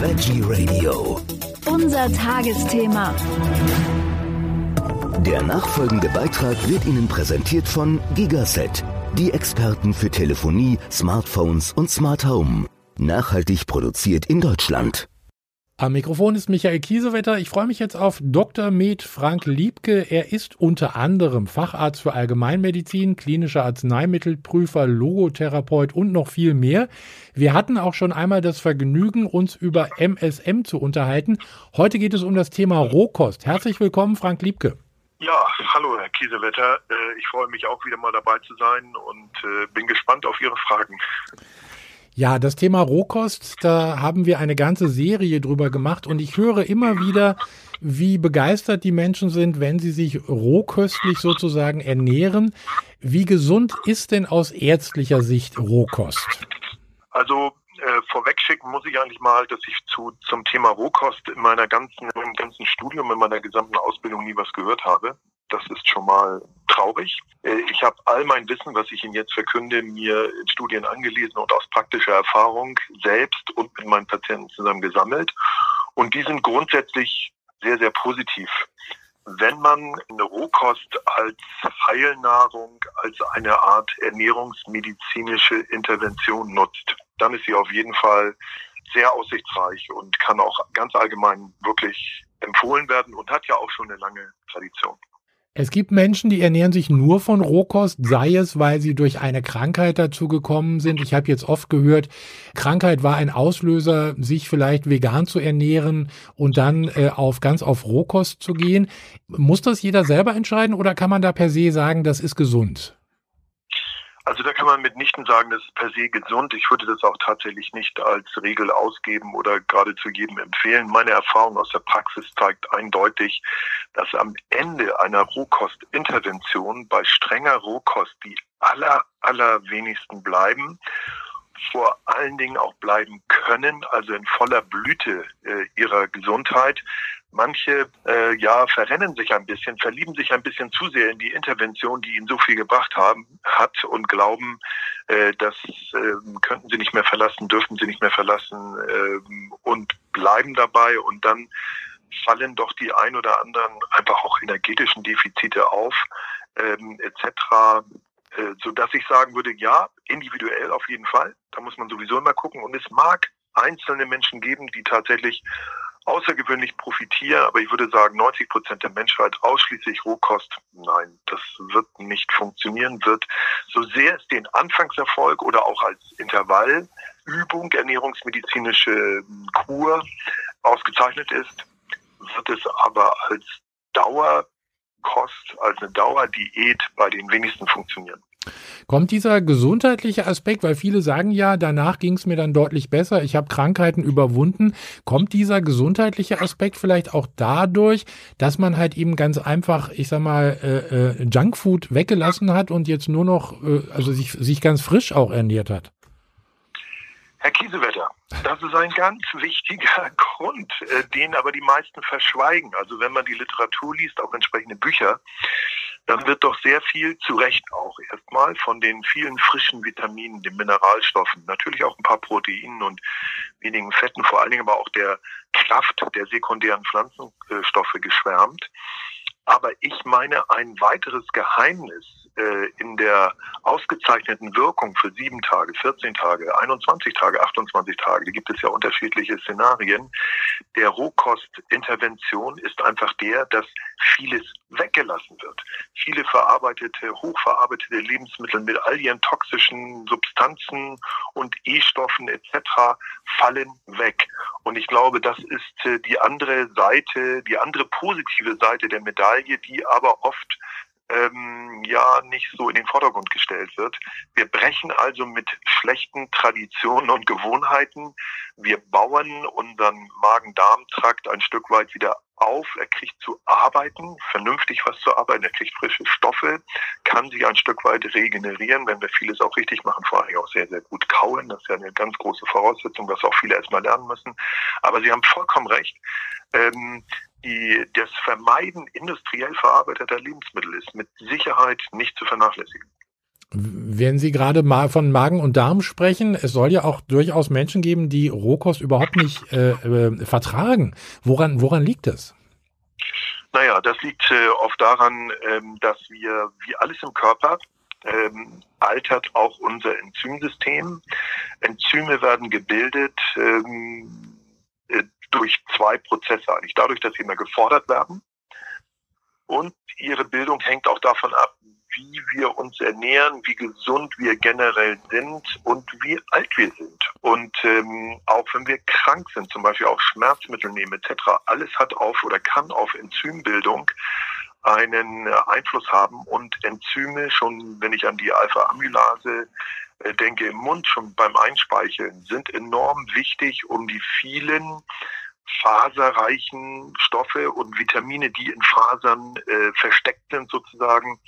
Veggie Radio. Unser Tagesthema. Der nachfolgende Beitrag wird Ihnen präsentiert von Gigaset, die Experten für Telefonie, Smartphones und Smart Home. Nachhaltig produziert in Deutschland. Am Mikrofon ist Michael Kiesewetter. Ich freue mich jetzt auf Dr. Med Frank Liebke. Er ist unter anderem Facharzt für Allgemeinmedizin, klinischer Arzneimittelprüfer, Logotherapeut und noch viel mehr. Wir hatten auch schon einmal das Vergnügen, uns über MSM zu unterhalten. Heute geht es um das Thema Rohkost. Herzlich willkommen, Frank Liebke. Ja, hallo Herr Kiesewetter. Äh, ich freue mich auch wieder mal dabei zu sein und äh, bin gespannt auf Ihre Fragen. Ja, das Thema Rohkost, da haben wir eine ganze Serie drüber gemacht und ich höre immer wieder, wie begeistert die Menschen sind, wenn sie sich rohköstlich sozusagen ernähren. Wie gesund ist denn aus ärztlicher Sicht Rohkost? Also äh, vorwegschicken muss ich eigentlich mal, dass ich zu, zum Thema Rohkost in meiner ganzen, im ganzen Studium, in meiner gesamten Ausbildung nie was gehört habe. Das ist schon mal traurig. Äh, ich habe all mein Wissen, was ich Ihnen jetzt verkünde, mir in Studien angelesen und aus praktischer Erfahrung selbst und mit meinen Patienten zusammen gesammelt. Und die sind grundsätzlich sehr, sehr positiv. Wenn man eine Rohkost als Heilnahrung, als eine Art ernährungsmedizinische Intervention nutzt, dann ist sie auf jeden Fall sehr aussichtsreich und kann auch ganz allgemein wirklich empfohlen werden und hat ja auch schon eine lange Tradition. Es gibt Menschen, die ernähren sich nur von Rohkost, sei es, weil sie durch eine Krankheit dazu gekommen sind. Ich habe jetzt oft gehört, Krankheit war ein Auslöser, sich vielleicht vegan zu ernähren und dann äh, auf ganz auf Rohkost zu gehen. Muss das jeder selber entscheiden oder kann man da per se sagen, das ist gesund? Also da kann man mitnichten sagen, das ist per se gesund. Ich würde das auch tatsächlich nicht als Regel ausgeben oder geradezu jedem empfehlen. Meine Erfahrung aus der Praxis zeigt eindeutig, dass am Ende einer Rohkostintervention bei strenger Rohkost die aller, allerwenigsten bleiben vor allen Dingen auch bleiben können, also in voller Blüte äh, ihrer Gesundheit. Manche äh, ja verrennen sich ein bisschen, verlieben sich ein bisschen zu sehr in die Intervention, die ihnen so viel gebracht haben hat und glauben, äh, das äh, könnten sie nicht mehr verlassen, dürfen sie nicht mehr verlassen äh, und bleiben dabei und dann fallen doch die ein oder anderen einfach auch energetischen Defizite auf ähm, etc äh, so dass ich sagen würde, ja, individuell auf jeden Fall. Da muss man sowieso immer gucken. Und es mag einzelne Menschen geben, die tatsächlich außergewöhnlich profitieren, aber ich würde sagen, 90 Prozent der Menschheit ausschließlich Rohkost. Nein, das wird nicht funktionieren, wird so sehr es den Anfangserfolg oder auch als Intervallübung, ernährungsmedizinische Kur ausgezeichnet ist, wird es aber als Dauer Kost als eine Dauerdiät bei den wenigsten funktionieren. Kommt dieser gesundheitliche Aspekt, weil viele sagen ja, danach ging es mir dann deutlich besser, ich habe Krankheiten überwunden, kommt dieser gesundheitliche Aspekt vielleicht auch dadurch, dass man halt eben ganz einfach, ich sag mal, äh, äh, Junkfood weggelassen hat und jetzt nur noch, äh, also sich, sich ganz frisch auch ernährt hat? Herr Kiesewetter, das ist ein ganz wichtiger Grund, äh, den aber die meisten verschweigen. Also wenn man die Literatur liest, auch entsprechende Bücher, dann wird doch sehr viel, zu Recht auch erstmal, von den vielen frischen Vitaminen, den Mineralstoffen, natürlich auch ein paar Proteinen und wenigen Fetten, vor allen Dingen aber auch der Kraft der sekundären Pflanzenstoffe geschwärmt. Aber ich meine, ein weiteres Geheimnis äh, in der ausgezeichneten Wirkung für sieben Tage, 14 Tage, 21 Tage, 28 Tage, da gibt es ja unterschiedliche Szenarien, der Rohkostintervention ist einfach der, dass vieles weggelassen wird. Viele verarbeitete, hochverarbeitete Lebensmittel mit all ihren toxischen Substanzen und E-Stoffen etc. fallen weg. Und ich glaube, das ist äh, die andere Seite, die andere positive Seite der Medaille, die aber oft ähm, ja nicht so in den Vordergrund gestellt wird. Wir brechen also mit schlechten Traditionen und Gewohnheiten. Wir bauen unseren Magen-Darm-Trakt ein Stück weit wieder auf. Er kriegt zu arbeiten, vernünftig was zu arbeiten. Er kriegt frische Stoffe, kann sich ein Stück weit regenerieren, wenn wir vieles auch richtig machen, vor allem auch sehr, sehr gut kauen. Das ist ja eine ganz große Voraussetzung, was auch viele erstmal lernen müssen. Aber Sie haben vollkommen recht. Ähm, die, das Vermeiden industriell verarbeiteter Lebensmittel ist mit Sicherheit nicht zu vernachlässigen. Wenn Sie gerade mal von Magen und Darm sprechen, es soll ja auch durchaus Menschen geben, die Rohkost überhaupt nicht äh, äh, vertragen. Woran, woran liegt das? Naja, das liegt äh, oft daran, ähm, dass wir, wie alles im Körper, ähm, altert auch unser Enzymsystem. Enzyme werden gebildet ähm, äh, durch zwei Prozesse eigentlich. Dadurch, dass sie immer gefordert werden und ihre Bildung hängt auch davon ab, wie wir uns ernähren, wie gesund wir generell sind und wie alt wir sind. Und ähm, auch wenn wir krank sind, zum Beispiel auch Schmerzmittel nehmen etc., alles hat auf oder kann auf Enzymbildung einen Einfluss haben und Enzyme, schon wenn ich an die Alpha-Amylase äh, denke, im Mund schon beim Einspeicheln, sind enorm wichtig, um die vielen faserreichen Stoffe und Vitamine, die in Fasern äh, versteckt sind sozusagen,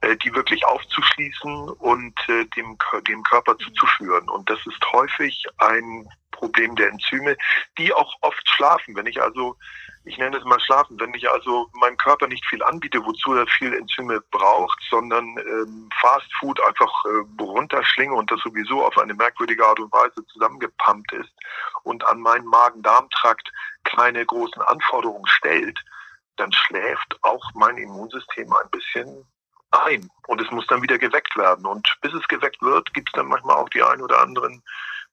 äh, die wirklich aufzuschließen und äh, dem, dem Körper zuzuführen. Und das ist häufig ein Problem der Enzyme, die auch oft schlafen. Wenn ich also ich nenne es mal Schlafen, wenn ich also meinem Körper nicht viel anbiete, wozu er viel Enzyme braucht, sondern ähm, Fast Food einfach äh, runterschlinge und das sowieso auf eine merkwürdige Art und Weise zusammengepumpt ist und an meinen Magen-Darm-Trakt keine großen Anforderungen stellt, dann schläft auch mein Immunsystem ein bisschen ein und es muss dann wieder geweckt werden. Und bis es geweckt wird, gibt es dann manchmal auch die ein oder anderen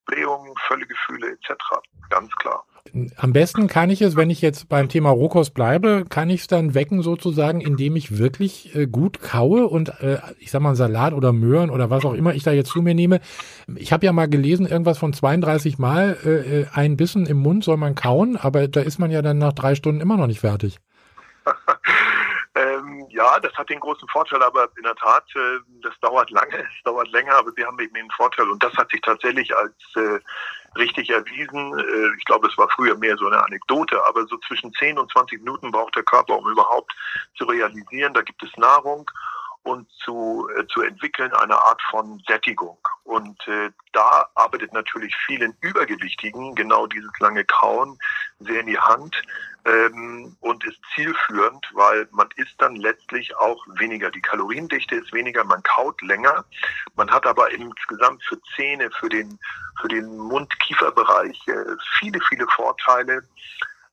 Blähungen, Völlegefühle etc. Ganz klar. Am besten kann ich es, wenn ich jetzt beim Thema Rohkost bleibe, kann ich es dann wecken sozusagen, indem ich wirklich äh, gut kaue und äh, ich sag mal Salat oder Möhren oder was auch immer ich da jetzt zu mir nehme. Ich habe ja mal gelesen, irgendwas von 32 Mal äh, äh, ein Bissen im Mund soll man kauen, aber da ist man ja dann nach drei Stunden immer noch nicht fertig. Ja, das hat den großen Vorteil, aber in der Tat, äh, das dauert lange, es dauert länger, aber sie haben eben den Vorteil und das hat sich tatsächlich als äh, richtig erwiesen. Äh, ich glaube, es war früher mehr so eine Anekdote, aber so zwischen 10 und 20 Minuten braucht der Körper, um überhaupt zu realisieren, da gibt es Nahrung und zu, äh, zu entwickeln eine Art von Sättigung. Und äh, da arbeitet natürlich vielen Übergewichtigen genau dieses lange Kauen sehr in die Hand ähm, und ist zielführend, weil man isst dann letztlich auch weniger. Die Kaloriendichte ist weniger, man kaut länger. Man hat aber insgesamt für Zähne, für den, für den Mund-Kiefer-Bereich äh, viele, viele Vorteile,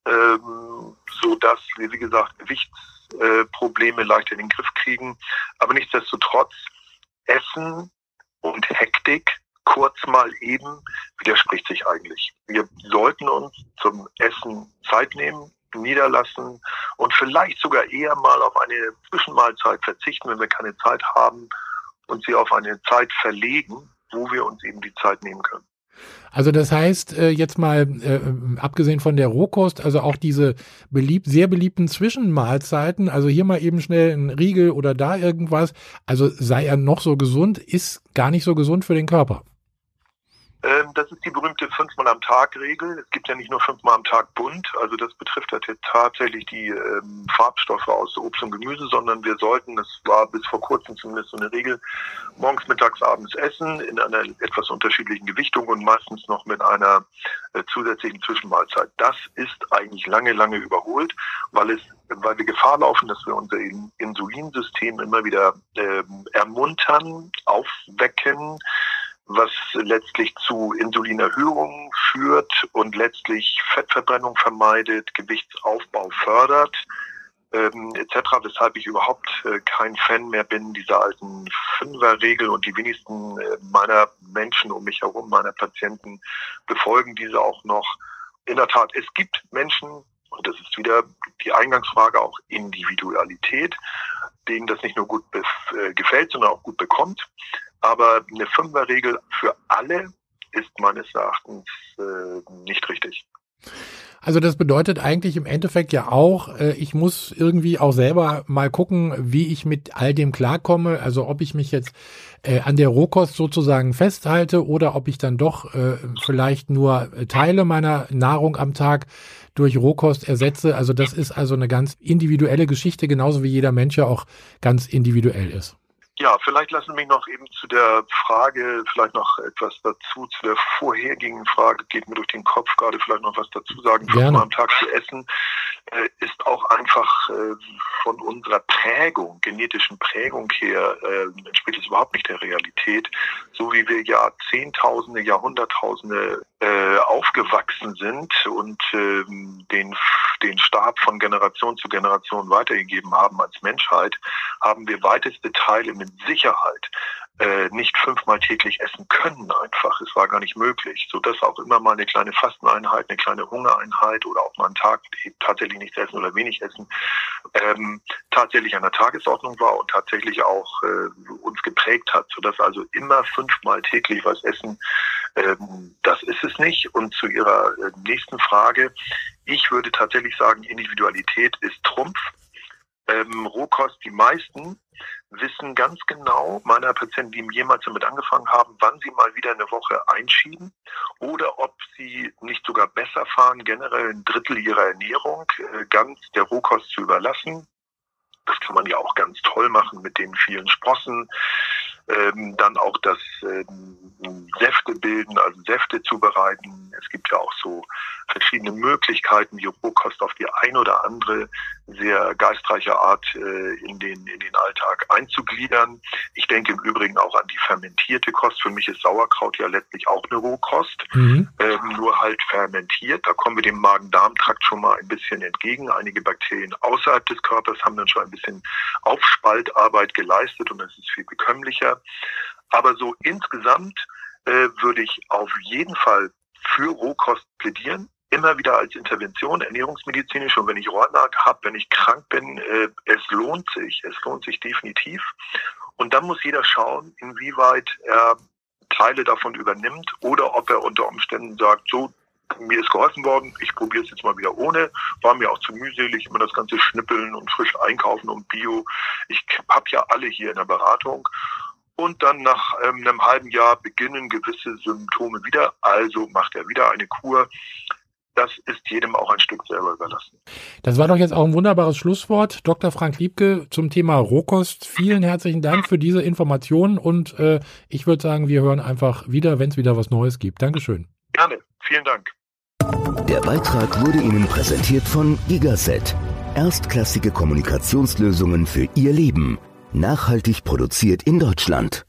ähm, so dass wie gesagt, Gewichtsprobleme äh, leicht in den Griff kriegen. Aber nichtsdestotrotz, Essen und Hektik kurz mal eben widerspricht sich eigentlich. Wir sollten uns zum Essen Zeit nehmen, niederlassen und vielleicht sogar eher mal auf eine Zwischenmahlzeit verzichten, wenn wir keine Zeit haben und sie auf eine Zeit verlegen, wo wir uns eben die Zeit nehmen können. Also das heißt, äh, jetzt mal äh, abgesehen von der Rohkost, also auch diese beliebt, sehr beliebten Zwischenmahlzeiten, also hier mal eben schnell ein Riegel oder da irgendwas, also sei er noch so gesund, ist gar nicht so gesund für den Körper. Das ist die berühmte fünfmal am Tag Regel. Es gibt ja nicht nur fünfmal am Tag bunt, also das betrifft ja tatsächlich die ähm, Farbstoffe aus Obst und Gemüse, sondern wir sollten, das war bis vor kurzem zumindest so eine Regel, morgens, mittags, abends essen in einer etwas unterschiedlichen Gewichtung und meistens noch mit einer äh, zusätzlichen Zwischenmahlzeit. Das ist eigentlich lange, lange überholt, weil es weil wir Gefahr laufen, dass wir unser Insulinsystem immer wieder ähm, ermuntern, aufwecken, was letztlich zu Insulinerhöhungen führt und letztlich Fettverbrennung vermeidet, Gewichtsaufbau fördert, ähm, etc., weshalb ich überhaupt äh, kein Fan mehr bin dieser alten Fünferregel und die wenigsten äh, meiner Menschen um mich herum, meiner Patienten, befolgen diese auch noch. In der Tat, es gibt Menschen, und das ist wieder die Eingangsfrage auch Individualität, denen das nicht nur gut äh, gefällt, sondern auch gut bekommt. Aber eine Fünferregel für alle ist meines Erachtens äh, nicht richtig. Also das bedeutet eigentlich im Endeffekt ja auch, äh, ich muss irgendwie auch selber mal gucken, wie ich mit all dem klarkomme. Also ob ich mich jetzt äh, an der Rohkost sozusagen festhalte oder ob ich dann doch äh, vielleicht nur Teile meiner Nahrung am Tag durch Rohkost ersetze. Also das ist also eine ganz individuelle Geschichte, genauso wie jeder Mensch ja auch ganz individuell ist. Ja, vielleicht lassen Sie mich noch eben zu der Frage, vielleicht noch etwas dazu, zu der vorhergehenden Frage, geht mir durch den Kopf gerade vielleicht noch was dazu sagen, fünfmal am Tag zu essen. Äh, ist auch einfach äh, von unserer Prägung, genetischen Prägung her, äh, entspricht es überhaupt nicht der Realität. So wie wir Jahrzehntausende, Jahrhunderttausende äh, aufgewachsen sind und ähm, den, den Stab von Generation zu Generation weitergegeben haben als Menschheit, haben wir weiteste Teile mit Sicherheit äh, nicht fünfmal täglich essen können einfach. Es war gar nicht möglich, so dass auch immer mal eine kleine Fasteneinheit, eine kleine Hungereinheit oder auch mal einen Tag tatsächlich nichts essen oder wenig essen ähm, tatsächlich an der Tagesordnung war und tatsächlich auch äh, uns geprägt hat, so dass also immer fünfmal täglich was essen, ähm, das ist es nicht. Und zu Ihrer äh, nächsten Frage, ich würde tatsächlich sagen, Individualität ist Trumpf. Ähm, Rohkost, die meisten wissen ganz genau, meiner Patienten, die jemals damit angefangen haben, wann sie mal wieder eine Woche einschieben oder ob sie nicht sogar besser fahren, generell ein Drittel ihrer Ernährung äh, ganz der Rohkost zu überlassen. Das kann man ja auch ganz toll machen mit den vielen Sprossen. Ähm, dann auch das ähm, Säfte bilden, also Säfte zubereiten. Es gibt ja auch so verschiedene Möglichkeiten, die Rohkost auf die ein oder andere sehr geistreiche Art äh, in, den, in den Alltag einzugliedern. Ich denke im Übrigen auch an die fermentierte Kost. Für mich ist Sauerkraut ja letztlich auch eine Rohkost, mhm. ähm, nur halt fermentiert. Da kommen wir dem Magen-Darm-Trakt schon mal ein bisschen entgegen. Einige Bakterien außerhalb des Körpers haben dann schon ein bisschen Aufspaltarbeit geleistet und es ist viel bekömmlicher. Aber so insgesamt äh, würde ich auf jeden Fall für Rohkost plädieren. Immer wieder als Intervention ernährungsmedizinisch. Und wenn ich Rohrnag habe, wenn ich krank bin, äh, es lohnt sich, es lohnt sich definitiv. Und dann muss jeder schauen, inwieweit er Teile davon übernimmt oder ob er unter Umständen sagt, so, mir ist geholfen worden, ich probiere es jetzt mal wieder ohne, war mir auch zu mühselig, immer das ganze Schnippeln und frisch einkaufen und Bio. Ich habe ja alle hier in der Beratung und dann nach ähm, einem halben Jahr beginnen gewisse Symptome wieder, also macht er wieder eine Kur das ist jedem auch ein Stück selber überlassen. Das war doch jetzt auch ein wunderbares Schlusswort. Dr. Frank Liebke zum Thema Rohkost. Vielen herzlichen Dank für diese Informationen und äh, ich würde sagen, wir hören einfach wieder, wenn es wieder was Neues gibt. Dankeschön. Gerne. Vielen Dank. Der Beitrag wurde Ihnen präsentiert von Gigaset. Erstklassige Kommunikationslösungen für Ihr Leben. Nachhaltig produziert in Deutschland.